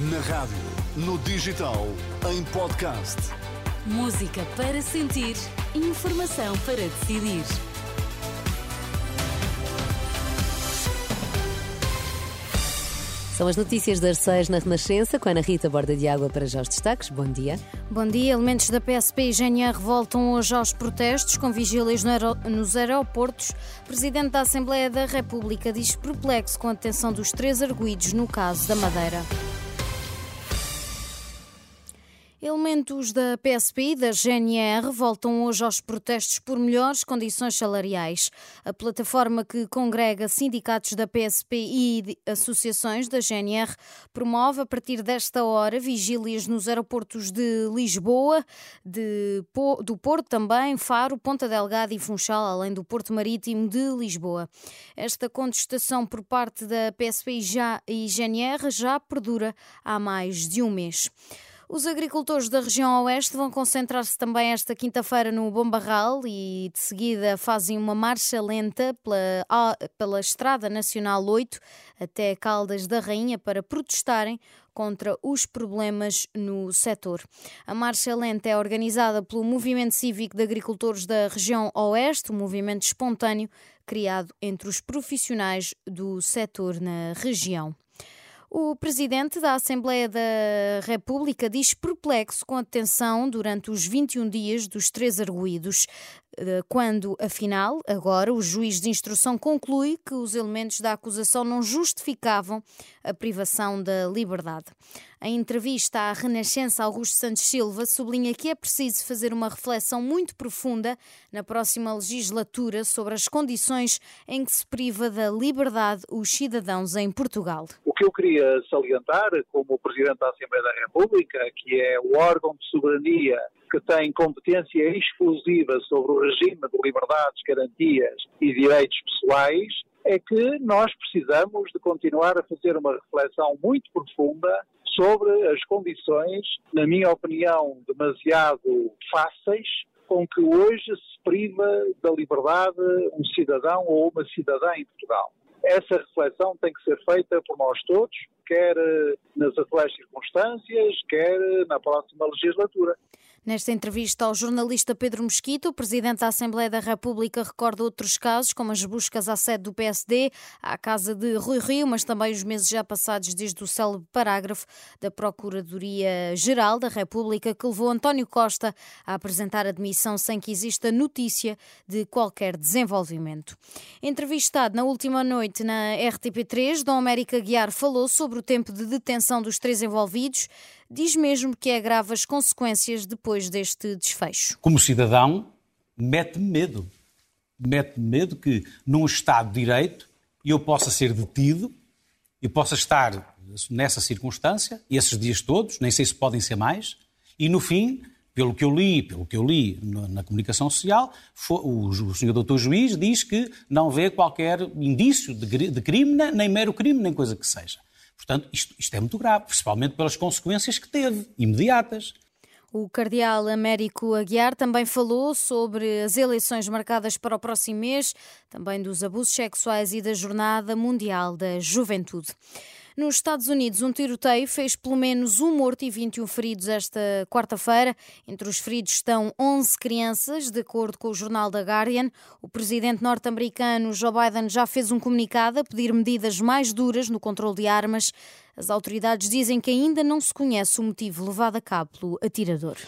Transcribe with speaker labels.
Speaker 1: Na rádio, no digital, em podcast.
Speaker 2: Música para sentir, informação para decidir. São as notícias das seis na Renascença, com a Ana Rita Borda de Água para já os destaques. Bom dia.
Speaker 3: Bom dia. Elementos da PSP e GNR voltam hoje aos protestos com vigílias nos aeroportos. Presidente da Assembleia da República diz perplexo com a detenção dos três arguídos no caso da Madeira. Elementos da PSP e da GNR voltam hoje aos protestos por melhores condições salariais. A plataforma que congrega sindicatos da PSP e associações da GNR promove a partir desta hora vigílias nos aeroportos de Lisboa, de, do Porto também, Faro, Ponta Delgada e Funchal, além do Porto Marítimo de Lisboa. Esta contestação por parte da PSP e, GNR já perdura há mais de um mês. Os agricultores da região oeste vão concentrar-se também esta quinta-feira no Bombarral e de seguida fazem uma marcha lenta pela, pela Estrada Nacional 8 até Caldas da Rainha para protestarem contra os problemas no setor. A marcha lenta é organizada pelo Movimento Cívico de Agricultores da região Oeste, um movimento espontâneo criado entre os profissionais do setor na região. O presidente da Assembleia da República diz perplexo com a detenção durante os 21 dias dos três arguídos. Eh, quando, afinal, agora o juiz de instrução conclui que os elementos da acusação não justificavam a privação da liberdade. Em entrevista à Renascença, Augusto Santos Silva sublinha que é preciso fazer uma reflexão muito profunda na próxima legislatura sobre as condições em que se priva da liberdade os cidadãos em Portugal.
Speaker 4: O que eu queria salientar, como Presidente da Assembleia da República, que é o órgão de soberania que tem competência exclusiva sobre o regime de liberdades, garantias e direitos pessoais, é que nós precisamos de continuar a fazer uma reflexão muito profunda sobre as condições, na minha opinião, demasiado fáceis com que hoje se priva da liberdade um cidadão ou uma cidadã em Portugal. Essa reflexão tem que ser feita por nós todos, quer nas atuais circunstâncias, quer na próxima legislatura.
Speaker 3: Nesta entrevista ao jornalista Pedro Mosquito, o presidente da Assembleia da República recorda outros casos, como as buscas à sede do PSD, à casa de Rui Rio, mas também os meses já passados desde o célebre parágrafo da Procuradoria-Geral da República, que levou António Costa a apresentar admissão sem que exista notícia de qualquer desenvolvimento. Entrevistado na última noite na RTP3, Dom América Guiar falou sobre o tempo de detenção dos três envolvidos, diz mesmo que é grave as consequências depois deste desfecho.
Speaker 5: Como cidadão, mete-me medo. Mete-me medo que num Estado de Direito eu possa ser detido e possa estar nessa circunstância, esses dias todos, nem sei se podem ser mais, e no fim, pelo que eu li, pelo que eu li na comunicação social, o, senhor doutor juiz diz que não vê qualquer indício de crime, nem mero crime, nem coisa que seja. Portanto, isto, isto é muito grave, principalmente pelas consequências que teve, imediatas.
Speaker 3: O cardeal Américo Aguiar também falou sobre as eleições marcadas para o próximo mês, também dos abusos sexuais e da Jornada Mundial da Juventude. Nos Estados Unidos, um tiroteio fez pelo menos um morto e 21 feridos esta quarta-feira. Entre os feridos estão 11 crianças, de acordo com o jornal The Guardian. O presidente norte-americano Joe Biden já fez um comunicado a pedir medidas mais duras no controle de armas. As autoridades dizem que ainda não se conhece o motivo levado a cabo pelo atirador.